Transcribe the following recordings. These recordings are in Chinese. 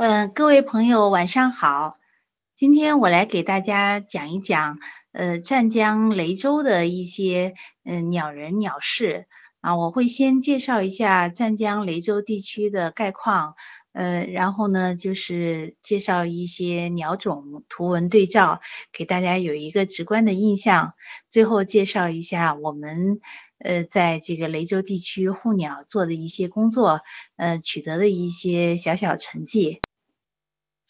呃，各位朋友，晚上好。今天我来给大家讲一讲，呃，湛江雷州的一些嗯鸟人鸟事啊。我会先介绍一下湛江雷州地区的概况，呃，然后呢就是介绍一些鸟种图文对照，给大家有一个直观的印象。最后介绍一下我们。呃，在这个雷州地区护鸟做的一些工作，呃，取得的一些小小成绩。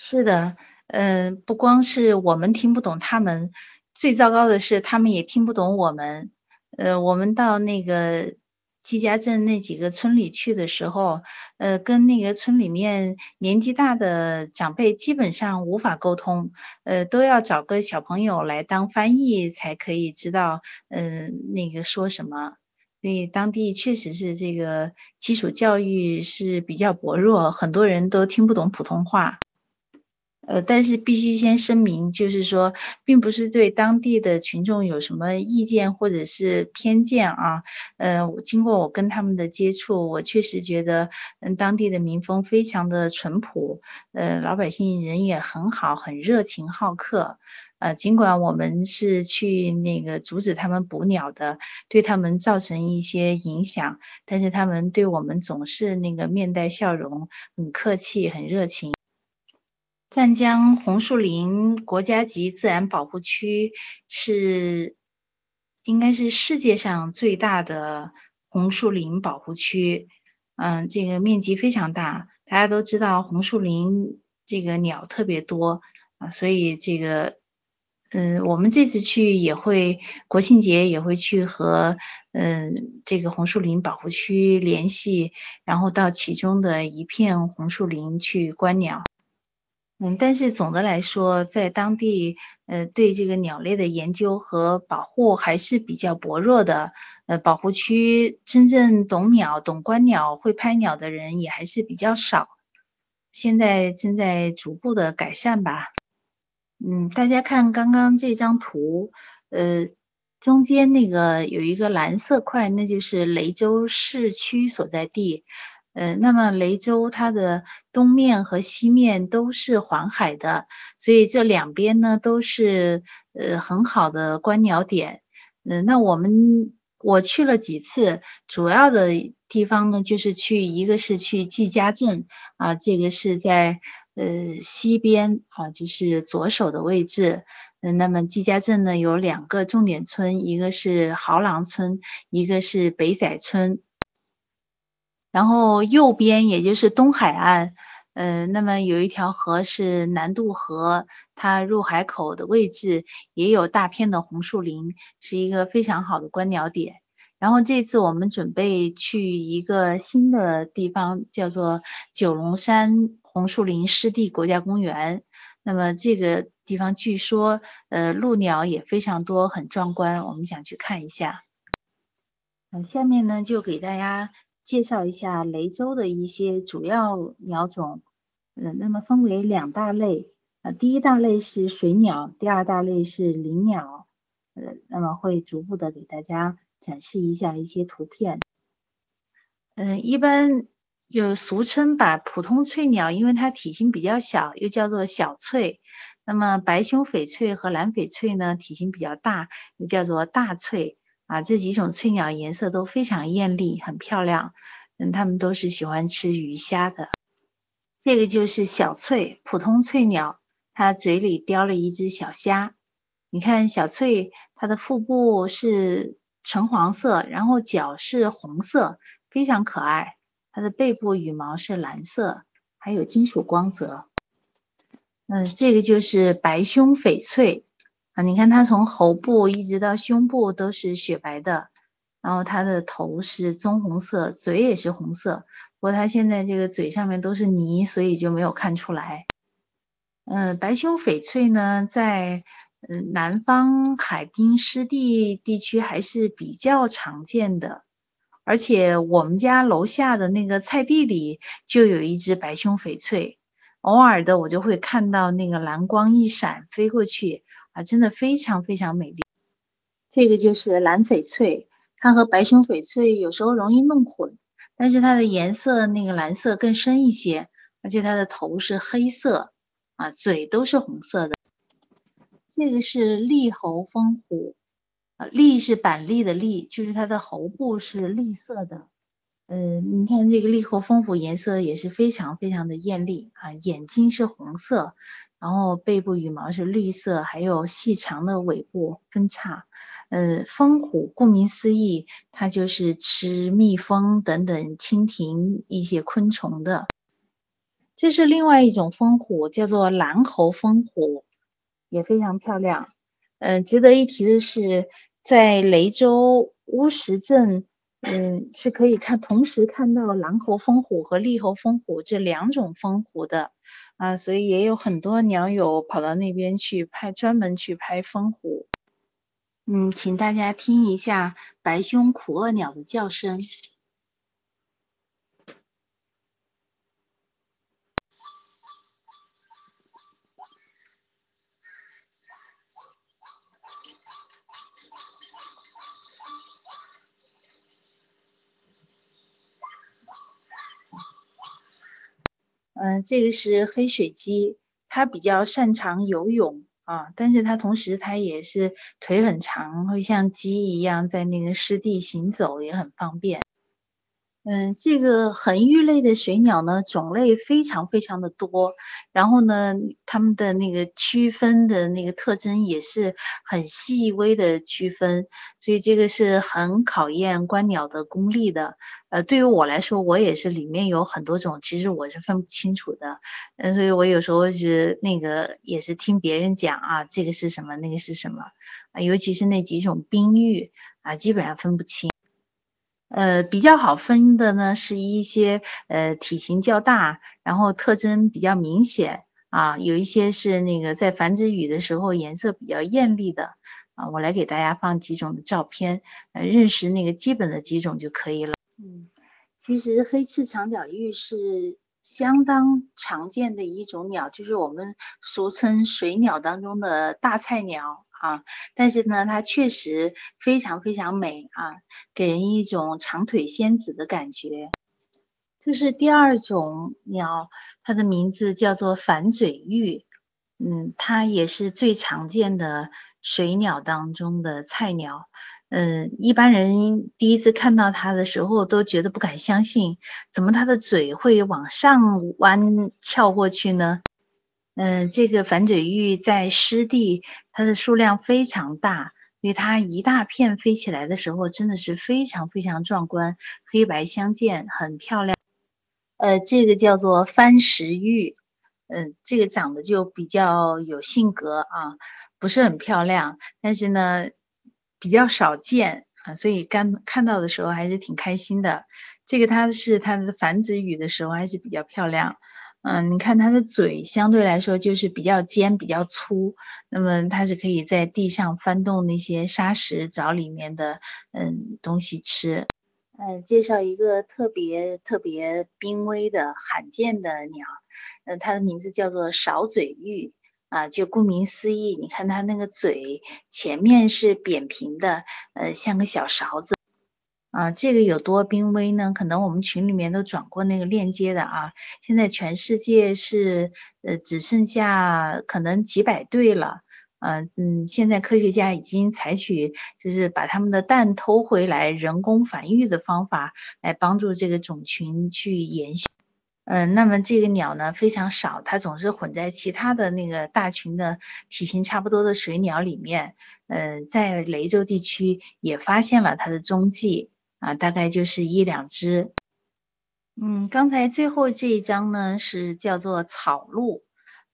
是的，嗯，不光是我们听不懂他们，最糟糕的是他们也听不懂我们。呃，我们到那个季家镇那几个村里去的时候，呃，跟那个村里面年纪大的长辈基本上无法沟通，呃，都要找个小朋友来当翻译才可以知道，嗯，那个说什么。所以当地确实是这个基础教育是比较薄弱，很多人都听不懂普通话。呃，但是必须先声明，就是说，并不是对当地的群众有什么意见或者是偏见啊。呃，经过我跟他们的接触，我确实觉得，嗯，当地的民风非常的淳朴，呃，老百姓人也很好，很热情好客。呃，尽管我们是去那个阻止他们捕鸟的，对他们造成一些影响，但是他们对我们总是那个面带笑容，很客气，很热情。湛江红树林国家级自然保护区是应该是世界上最大的红树林保护区，嗯，这个面积非常大。大家都知道红树林这个鸟特别多啊，所以这个。嗯，我们这次去也会国庆节也会去和嗯这个红树林保护区联系，然后到其中的一片红树林去观鸟。嗯，但是总的来说，在当地呃对这个鸟类的研究和保护还是比较薄弱的。呃，保护区真正懂鸟、懂观鸟、会拍鸟的人也还是比较少。现在正在逐步的改善吧。嗯，大家看刚刚这张图，呃，中间那个有一个蓝色块，那就是雷州市区所在地。呃，那么雷州它的东面和西面都是环海的，所以这两边呢都是呃很好的观鸟点。嗯，那我们我去了几次，主要的地方呢就是去一个是去季家镇啊，这个是在。呃，西边啊，就是左手的位置。嗯，那么季家镇呢有两个重点村，一个是豪郎村，一个是北仔村。然后右边也就是东海岸，呃，那么有一条河是南渡河，它入海口的位置也有大片的红树林，是一个非常好的观鸟点。然后这次我们准备去一个新的地方，叫做九龙山。红树林湿地国家公园，那么这个地方据说，呃，鹭鸟也非常多，很壮观，我们想去看一下。嗯，下面呢就给大家介绍一下雷州的一些主要鸟种，嗯，那么分为两大类，呃，第一大类是水鸟，第二大类是林鸟，呃，那么会逐步的给大家展示一下一些图片。嗯，一般。有俗称把普通翠鸟，因为它体型比较小，又叫做小翠。那么白胸翡翠和蓝翡翠呢，体型比较大，又叫做大翠。啊，这几种翠鸟颜色都非常艳丽，很漂亮。嗯，它们都是喜欢吃鱼虾的。这个就是小翠，普通翠鸟，它嘴里叼了一只小虾。你看小翠，它的腹部是橙黄色，然后脚是红色，非常可爱。它的背部羽毛是蓝色，还有金属光泽。嗯，这个就是白胸翡翠啊，你看它从喉部一直到胸部都是雪白的，然后它的头是棕红色，嘴也是红色。不过它现在这个嘴上面都是泥，所以就没有看出来。嗯，白胸翡翠呢，在嗯南方海滨湿地地区还是比较常见的。而且我们家楼下的那个菜地里就有一只白胸翡翠，偶尔的我就会看到那个蓝光一闪飞过去啊，真的非常非常美丽。这个就是蓝翡翠，它和白胸翡翠有时候容易弄混，但是它的颜色那个蓝色更深一些而且它的头是黑色，啊，嘴都是红色的。这个是栗喉蜂虎，啊，栗是板栗的栗，就是它的喉部是栗色的。嗯，你看这个栗喉蜂虎颜色也是非常非常的艳丽啊，眼睛是红色，然后背部羽毛是绿色，还有细长的尾部分叉。呃，蜂虎顾名思义，它就是吃蜜蜂等等蜻蜓一些昆虫的。这是另外一种蜂虎，叫做蓝喉蜂虎，也非常漂亮。嗯，值得一提的是，在雷州乌石镇。嗯，是可以看同时看到蓝喉蜂虎和栗喉蜂虎这两种蜂虎的啊，所以也有很多鸟友跑到那边去拍，专门去拍蜂虎。嗯，请大家听一下白胸苦恶鸟的叫声。嗯，这个是黑水鸡，它比较擅长游泳啊，但是它同时它也是腿很长，会像鸡一样在那个湿地行走，也很方便。嗯，这个恒玉类的水鸟呢，种类非常非常的多，然后呢，它们的那个区分的那个特征也是很细微的区分，所以这个是很考验观鸟的功力的。呃，对于我来说，我也是里面有很多种，其实我是分不清楚的。嗯，所以我有时候是那个也是听别人讲啊，这个是什么，那个是什么啊，尤其是那几种冰玉啊，基本上分不清。呃，比较好分的呢，是一些呃体型较大，然后特征比较明显啊，有一些是那个在繁殖羽的时候颜色比较艳丽的啊，我来给大家放几种的照片，呃，认识那个基本的几种就可以了。嗯，其实黑翅长脚鹬是相当常见的一种鸟，就是我们俗称水鸟当中的大菜鸟。啊，但是呢，它确实非常非常美啊，给人一种长腿仙子的感觉。这是第二种鸟，它的名字叫做反嘴鹬，嗯，它也是最常见的水鸟当中的菜鸟。嗯，一般人第一次看到它的时候都觉得不敢相信，怎么它的嘴会往上弯翘过去呢？嗯，这个反嘴鹬在湿地，它的数量非常大，所以它一大片飞起来的时候，真的是非常非常壮观，黑白相间，很漂亮。呃，这个叫做番石鹬，嗯，这个长得就比较有性格啊，不是很漂亮，但是呢比较少见啊，所以刚看到的时候还是挺开心的。这个它是它的繁殖羽的时候还是比较漂亮。嗯，你看它的嘴相对来说就是比较尖、比较粗，那么它是可以在地上翻动那些沙石找里面的嗯东西吃。嗯，介绍一个特别特别濒危的罕见的鸟，嗯，它的名字叫做勺嘴鹬啊，就顾名思义，你看它那个嘴前面是扁平的，呃，像个小勺子。啊，这个有多濒危呢？可能我们群里面都转过那个链接的啊。现在全世界是呃只剩下可能几百对了，嗯嗯，现在科学家已经采取就是把他们的蛋偷回来，人工繁育的方法来帮助这个种群去延续。嗯，那么这个鸟呢非常少，它总是混在其他的那个大群的体型差不多的水鸟里面。嗯，在雷州地区也发现了它的踪迹。啊，大概就是一两只。嗯，刚才最后这一张呢是叫做草鹭，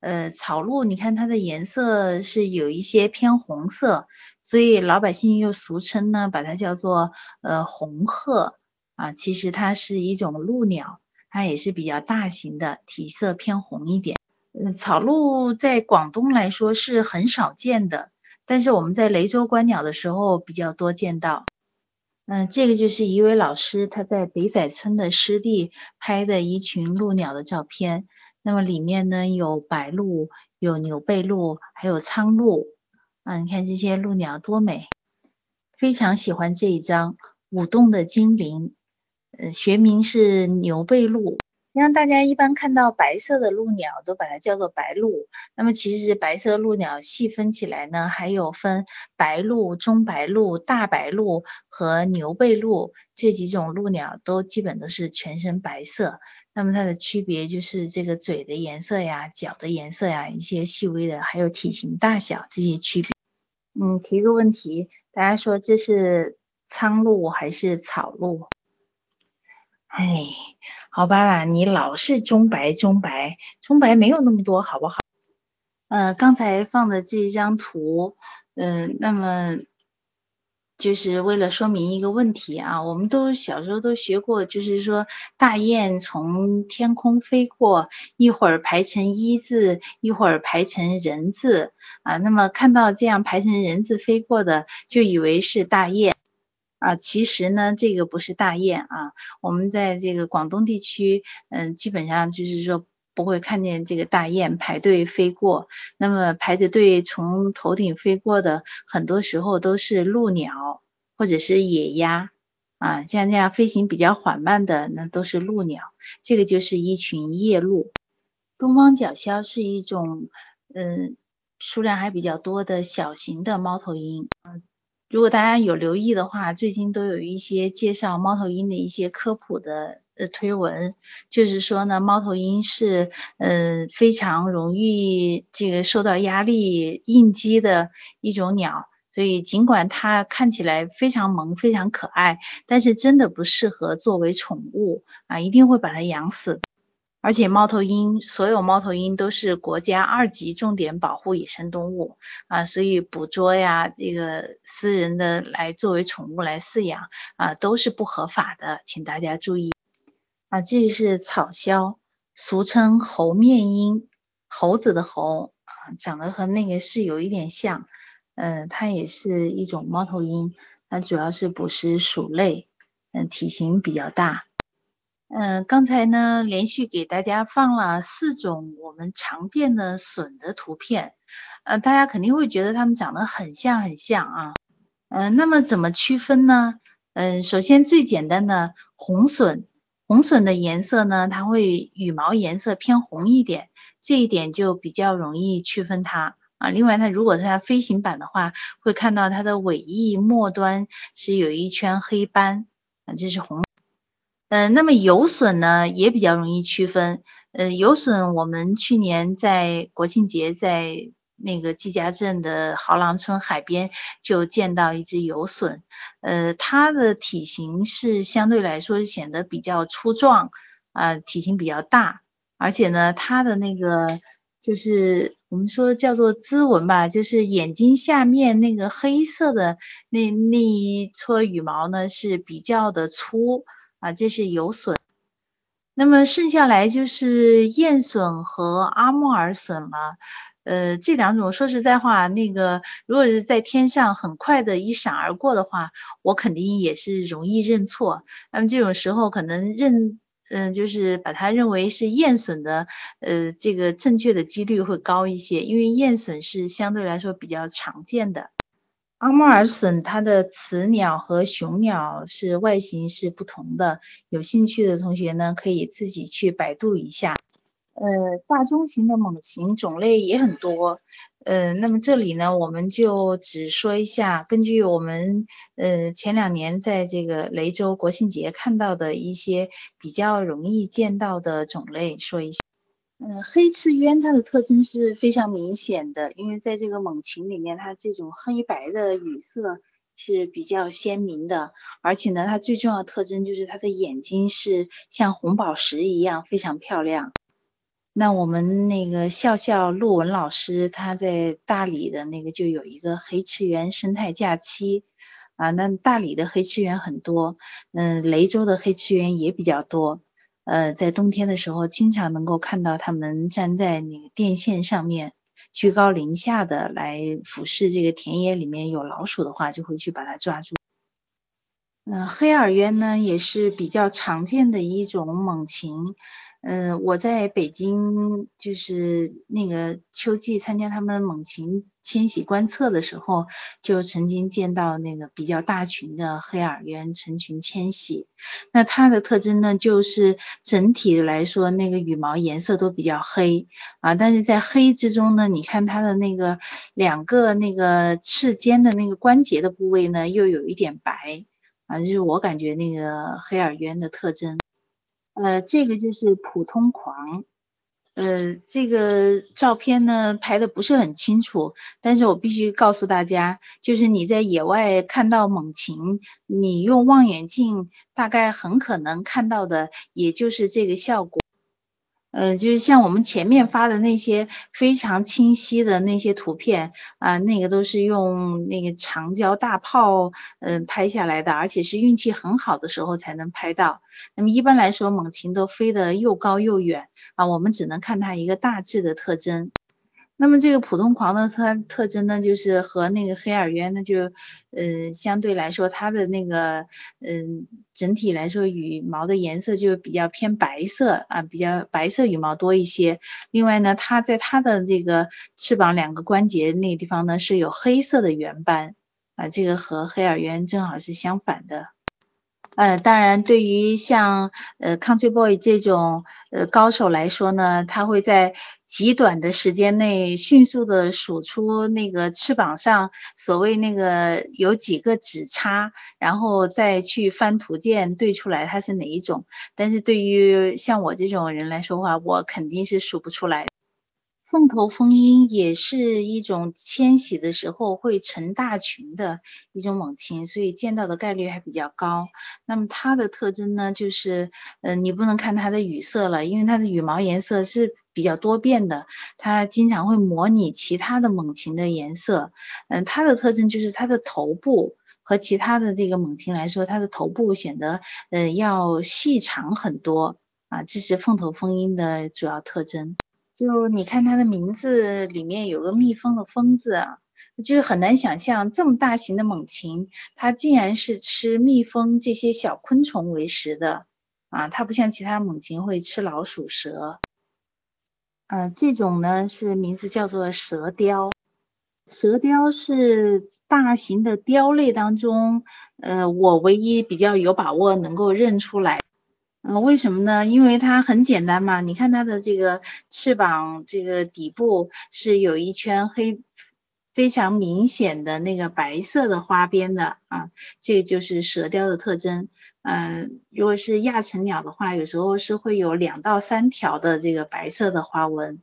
呃，草鹭你看它的颜色是有一些偏红色，所以老百姓又俗称呢把它叫做呃红鹤啊。其实它是一种鹭鸟，它也是比较大型的，体色偏红一点。呃，草鹭在广东来说是很少见的，但是我们在雷州观鸟的时候比较多见到。嗯，这个就是一位老师他在北仔村的湿地拍的一群鹭鸟的照片。那么里面呢有白鹭，有牛背鹭，还有苍鹭。啊，你看这些鹭鸟多美！非常喜欢这一张舞动的精灵。呃，学名是牛背鹭。让大家一般看到白色的鹭鸟都把它叫做白鹭。那么其实白色鹭鸟细分起来呢，还有分白鹭、中白鹭、大白鹭和牛背鹭这几种鹭鸟，都基本都是全身白色。那么它的区别就是这个嘴的颜色呀、脚的颜色呀，一些细微的，还有体型大小这些区别。嗯，提个问题，大家说这是苍鹭还是草鹭？哎，好吧，你老是中白中白中白没有那么多，好不好？呃，刚才放的这张图，嗯，那么就是为了说明一个问题啊，我们都小时候都学过，就是说大雁从天空飞过，一会儿排成一字，一会儿排成人字啊，那么看到这样排成人字飞过的，就以为是大雁。啊，其实呢，这个不是大雁啊。我们在这个广东地区，嗯，基本上就是说不会看见这个大雁排队飞过。那么排着队从头顶飞过的，很多时候都是鹭鸟或者是野鸭啊。像这样飞行比较缓慢的，那都是鹭鸟。这个就是一群夜鹭。东方角鸮是一种，嗯，数量还比较多的小型的猫头鹰。嗯。如果大家有留意的话，最近都有一些介绍猫头鹰的一些科普的呃推文，就是说呢，猫头鹰是呃非常容易这个受到压力应激的一种鸟，所以尽管它看起来非常萌、非常可爱，但是真的不适合作为宠物啊，一定会把它养死。而且猫头鹰，所有猫头鹰都是国家二级重点保护野生动物啊，所以捕捉呀，这个私人的来作为宠物来饲养啊，都是不合法的，请大家注意啊。这是草鸮，俗称猴面鹰，猴子的猴啊，长得和那个是有一点像，嗯，它也是一种猫头鹰，它主要是捕食鼠类，嗯，体型比较大。嗯，刚才呢，连续给大家放了四种我们常见的隼的图片，呃，大家肯定会觉得它们长得很像很像啊，嗯，那么怎么区分呢？嗯，首先最简单的红隼，红隼的颜色呢，它会羽毛颜色偏红一点，这一点就比较容易区分它啊。另外，它如果它飞行版的话，会看到它的尾翼末端是有一圈黑斑啊，这是红。嗯，那么游隼呢也比较容易区分。嗯，游隼我们去年在国庆节在那个季家镇的豪郎村海边就见到一只游隼，呃，它的体型是相对来说显得比较粗壮，啊，体型比较大，而且呢，它的那个就是我们说叫做织纹吧，就是眼睛下面那个黑色的那那一撮羽毛呢是比较的粗。啊，这是有损，那么剩下来就是燕隼和阿穆尔隼了。呃，这两种说实在话，那个如果是在天上很快的一闪而过的话，我肯定也是容易认错。那么这种时候可能认，嗯，就是把它认为是燕隼的，呃，这个正确的几率会高一些，因为燕隼是相对来说比较常见的。阿穆尔隼它的雌鸟和雄鸟是外形是不同的，有兴趣的同学呢可以自己去百度一下。呃，大中型的猛禽种类也很多，呃，那么这里呢我们就只说一下，根据我们呃前两年在这个雷州国庆节看到的一些比较容易见到的种类说一下。嗯，黑翅鸢它的特征是非常明显的，因为在这个猛禽里面，它这种黑白的羽色是比较鲜明的，而且呢，它最重要的特征就是它的眼睛是像红宝石一样非常漂亮。那我们那个笑笑陆文老师他在大理的那个就有一个黑翅鸢生态假期啊，那大理的黑翅鸢很多，嗯，雷州的黑翅鸢也比较多。呃，在冬天的时候，经常能够看到它们站在那个电线上面，居高临下的来俯视这个田野里面有老鼠的话，就会去把它抓住。嗯，黑耳鸢呢也是比较常见的一种猛禽。嗯，我在北京就是那个秋季参加他们猛禽迁徙观测的时候，就曾经见到那个比较大群的黑耳鸢成群迁徙。那它的特征呢，就是整体来说那个羽毛颜色都比较黑啊，但是在黑之中呢，你看它的那个两个那个翅尖的那个关节的部位呢，又有一点白啊，就是我感觉那个黑耳鸢的特征。呃，这个就是普通狂，呃，这个照片呢拍的不是很清楚，但是我必须告诉大家，就是你在野外看到猛禽，你用望远镜大概很可能看到的，也就是这个效果。呃，就是像我们前面发的那些非常清晰的那些图片啊，那个都是用那个长焦大炮嗯拍下来的，而且是运气很好的时候才能拍到。那么一般来说，猛禽都飞得又高又远啊，我们只能看它一个大致的特征。那么这个普通狂的特特征呢，就是和那个黑耳鸢呢，就，呃，相对来说，它的那个，嗯，整体来说羽毛的颜色就比较偏白色啊，比较白色羽毛多一些。另外呢，它在它的这个翅膀两个关节那个地方呢，是有黑色的圆斑啊，这个和黑耳鸢正好是相反的。呃，当然，对于像呃 Country Boy 这种呃高手来说呢，他会在极短的时间内迅速的数出那个翅膀上所谓那个有几个指叉，然后再去翻图鉴对出来它是哪一种。但是对于像我这种人来说话，我肯定是数不出来。凤头蜂鹰也是一种迁徙的时候会成大群的一种猛禽，所以见到的概率还比较高。那么它的特征呢，就是，嗯，你不能看它的羽色了，因为它的羽毛颜色是比较多变的，它经常会模拟其他的猛禽的颜色。嗯，它的特征就是它的头部和其他的这个猛禽来说，它的头部显得，呃，要细长很多啊，这是凤头蜂鹰的主要特征。就你看它的名字里面有个蜜蜂的蜂字啊，就是很难想象这么大型的猛禽，它竟然是吃蜜蜂这些小昆虫为食的啊，它不像其他猛禽会吃老鼠、蛇。嗯，这种呢是名字叫做蛇雕，蛇雕是大型的雕类当中，呃，我唯一比较有把握能够认出来。嗯，为什么呢？因为它很简单嘛。你看它的这个翅膀，这个底部是有一圈黑，非常明显的那个白色的花边的啊，这个就是蛇雕的特征。嗯，如果是亚成鸟的话，有时候是会有两到三条的这个白色的花纹。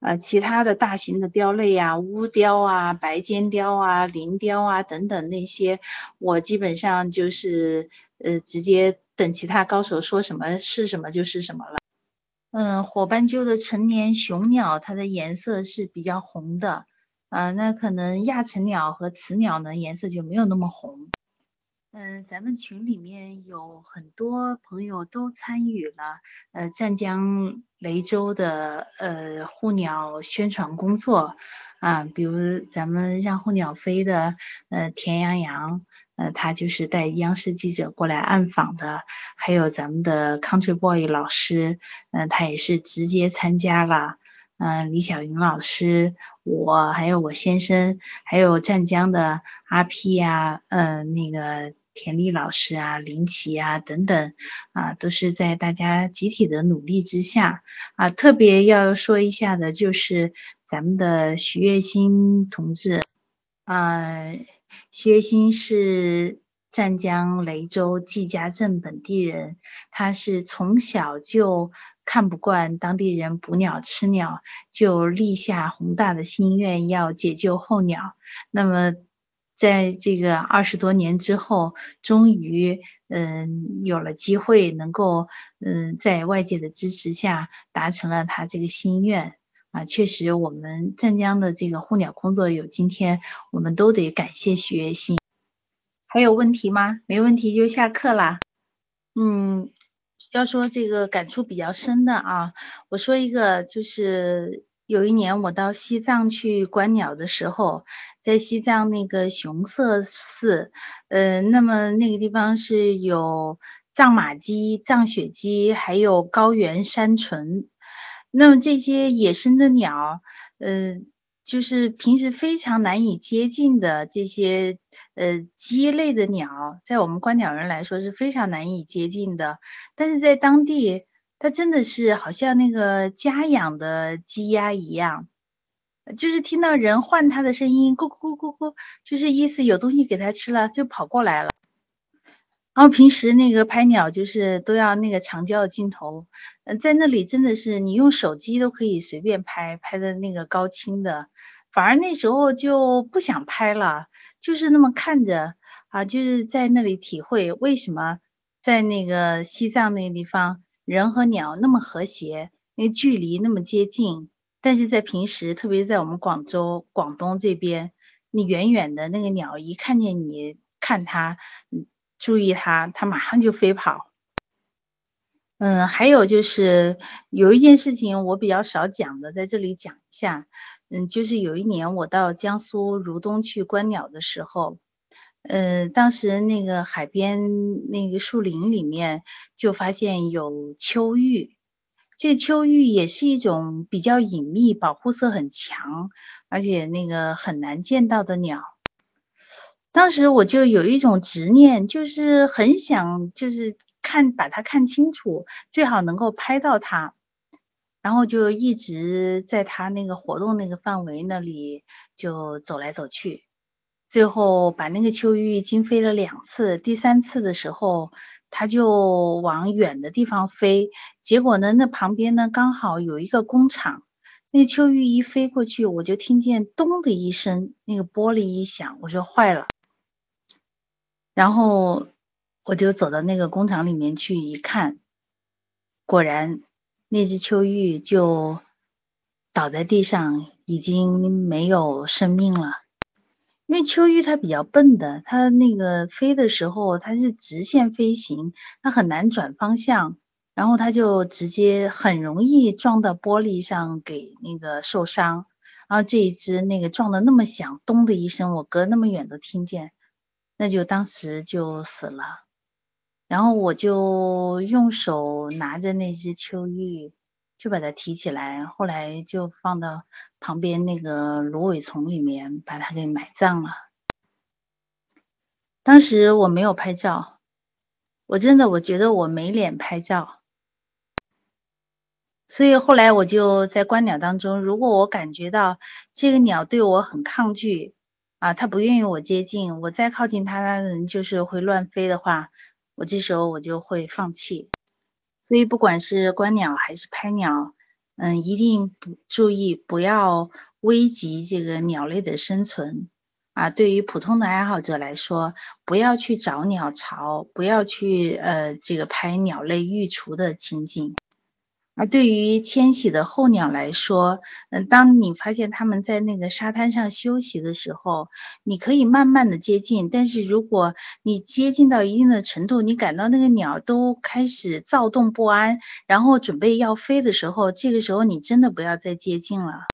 呃，其他的大型的雕类啊，乌雕啊、白尖雕啊、鳞雕啊等等那些，我基本上就是呃直接。等其他高手说什么是什么就是什么了。嗯，火斑鸠的成年雄鸟，它的颜色是比较红的。啊，那可能亚成鸟和雌鸟呢，颜色就没有那么红。嗯，咱们群里面有很多朋友都参与了呃湛江雷州的呃护鸟宣传工作啊，比如咱们让护鸟飞的呃田洋洋。呃，他就是带央视记者过来暗访的，还有咱们的 Country Boy 老师，嗯，他也是直接参加了。嗯，李小云老师，我还有我先生，还有湛江的阿 P 呀，嗯，那个田丽老师啊，林奇啊等等，啊，都是在大家集体的努力之下，啊，特别要说一下的就是咱们的徐月新同志，啊。薛星是湛江雷州季家镇本地人，他是从小就看不惯当地人捕鸟吃鸟，就立下宏大的心愿要解救候鸟。那么，在这个二十多年之后，终于嗯有了机会，能够嗯在外界的支持下达成了他这个心愿。啊，确实，我们湛江的这个护鸟工作有今天，我们都得感谢许月新。还有问题吗？没问题就下课啦。嗯，要说这个感触比较深的啊，我说一个，就是有一年我到西藏去观鸟的时候，在西藏那个雄色寺，呃，那么那个地方是有藏马鸡、藏雪鸡，还有高原山鹑。那么这些野生的鸟，呃，就是平时非常难以接近的这些呃鸡类的鸟，在我们观鸟人来说是非常难以接近的。但是在当地，它真的是好像那个家养的鸡鸭一样，就是听到人唤它的声音，咕咕咕咕咕，就是意思有东西给它吃了，就跑过来了。然后平时那个拍鸟就是都要那个长焦的镜头，嗯，在那里真的是你用手机都可以随便拍，拍的那个高清的，反而那时候就不想拍了，就是那么看着啊，就是在那里体会为什么在那个西藏那个地方人和鸟那么和谐，那距离那么接近，但是在平时，特别在我们广州、广东这边，你远远的那个鸟一看见你看它，嗯。注意它，它马上就飞跑。嗯，还有就是有一件事情我比较少讲的，在这里讲一下。嗯，就是有一年我到江苏如东去观鸟的时候，嗯，当时那个海边那个树林里面就发现有秋玉。这秋玉也是一种比较隐秘、保护色很强，而且那个很难见到的鸟。当时我就有一种执念，就是很想，就是看把它看清楚，最好能够拍到它，然后就一直在它那个活动那个范围那里就走来走去，最后把那个秋玉惊飞了两次，第三次的时候，它就往远的地方飞，结果呢，那旁边呢刚好有一个工厂，那秋玉一飞过去，我就听见咚的一声，那个玻璃一响，我说坏了。然后我就走到那个工厂里面去一看，果然那只秋玉就倒在地上，已经没有生命了。因为秋玉它比较笨的，它那个飞的时候它是直线飞行，它很难转方向，然后它就直接很容易撞到玻璃上，给那个受伤。然后这一只那个撞的那么响，咚的一声，我隔那么远都听见。那就当时就死了，然后我就用手拿着那只秋玉，就把它提起来，后来就放到旁边那个芦苇丛里面，把它给埋葬了。当时我没有拍照，我真的我觉得我没脸拍照，所以后来我就在观鸟当中，如果我感觉到这个鸟对我很抗拒。啊，它不愿意我接近，我再靠近它，就是会乱飞的话，我这时候我就会放弃。所以不管是观鸟还是拍鸟，嗯，一定不注意不要危及这个鸟类的生存。啊，对于普通的爱好者来说，不要去找鸟巢，不要去呃这个拍鸟类育雏的情景。而对于迁徙的候鸟来说，嗯，当你发现它们在那个沙滩上休息的时候，你可以慢慢的接近。但是如果你接近到一定的程度，你感到那个鸟都开始躁动不安，然后准备要飞的时候，这个时候你真的不要再接近了。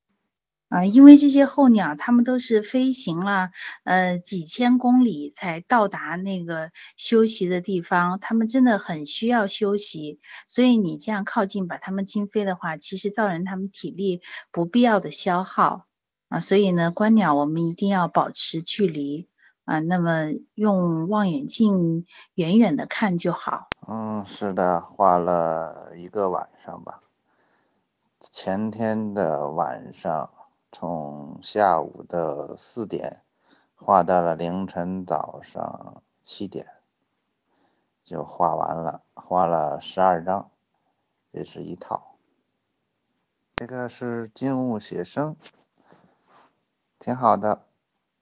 啊，因为这些候鸟，它们都是飞行了呃几千公里才到达那个休息的地方，它们真的很需要休息。所以你这样靠近把它们惊飞的话，其实造成它们体力不必要的消耗啊。所以呢，观鸟我们一定要保持距离啊，那么用望远镜远远的看就好。嗯，是的，花了一个晚上吧，前天的晚上。从下午的四点画到了凌晨早上七点，就画完了，画了十二张，这是一套。这个是静物写生，挺好的，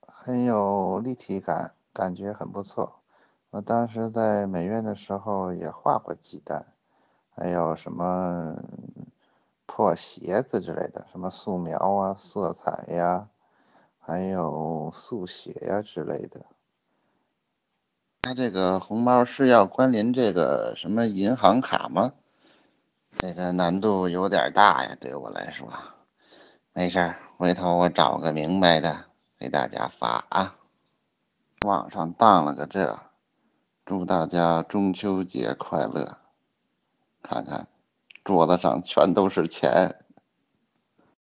很有立体感，感觉很不错。我当时在美院的时候也画过几单，还有什么？破鞋子之类的，什么素描啊、色彩呀，还有速写呀之类的。他这个红包是要关联这个什么银行卡吗？这个难度有点大呀，对我来说。没事，回头我找个明白的给大家发啊。网上当了个这，祝大家中秋节快乐！看看，桌子上全都是钱。